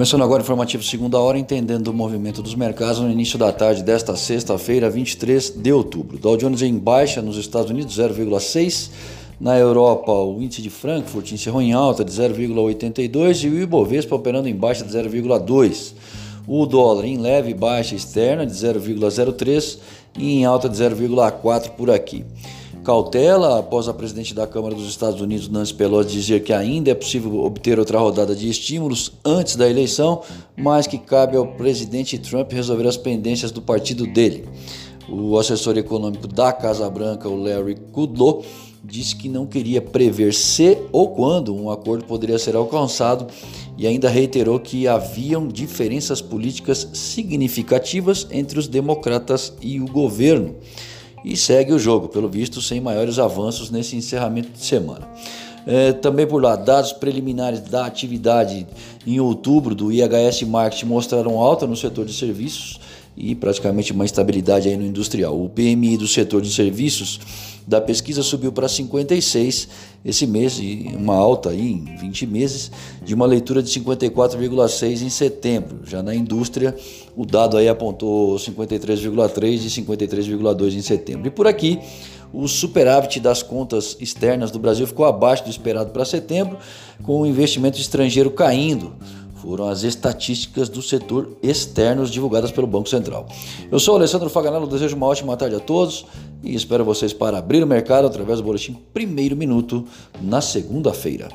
Começando agora o informativo segunda hora, entendendo o movimento dos mercados no início da tarde desta sexta-feira, 23 de outubro. Dow Jones em baixa nos Estados Unidos, 0,6. Na Europa, o índice de Frankfurt encerrou em alta de 0,82 e o Ibovespa operando em baixa de 0,2. O dólar em leve baixa externa de 0,03 e em alta de 0,4 por aqui. Cautela após a presidente da Câmara dos Estados Unidos, Nancy Pelosi, dizer que ainda é possível obter outra rodada de estímulos antes da eleição, mas que cabe ao presidente Trump resolver as pendências do partido dele. O assessor econômico da Casa Branca, o Larry Kudlow, disse que não queria prever se ou quando um acordo poderia ser alcançado e ainda reiterou que haviam diferenças políticas significativas entre os democratas e o governo e segue o jogo, pelo visto, sem maiores avanços nesse encerramento de semana. É, também por lá, dados preliminares da atividade em outubro do IHS Market mostraram alta no setor de serviços e praticamente uma estabilidade aí no industrial. O PMI do setor de serviços da pesquisa subiu para 56 esse mês, uma alta aí em 20 meses, de uma leitura de 54,6 em setembro. Já na indústria, o dado aí apontou 53,3 e 53,2 em setembro. E por aqui, o superávit das contas externas do Brasil ficou abaixo do esperado para setembro, com o investimento estrangeiro caindo foram as estatísticas do setor externos divulgadas pelo Banco Central. Eu sou Alessandro Faganello, desejo uma ótima tarde a todos e espero vocês para abrir o mercado através do boletim Primeiro Minuto na segunda-feira.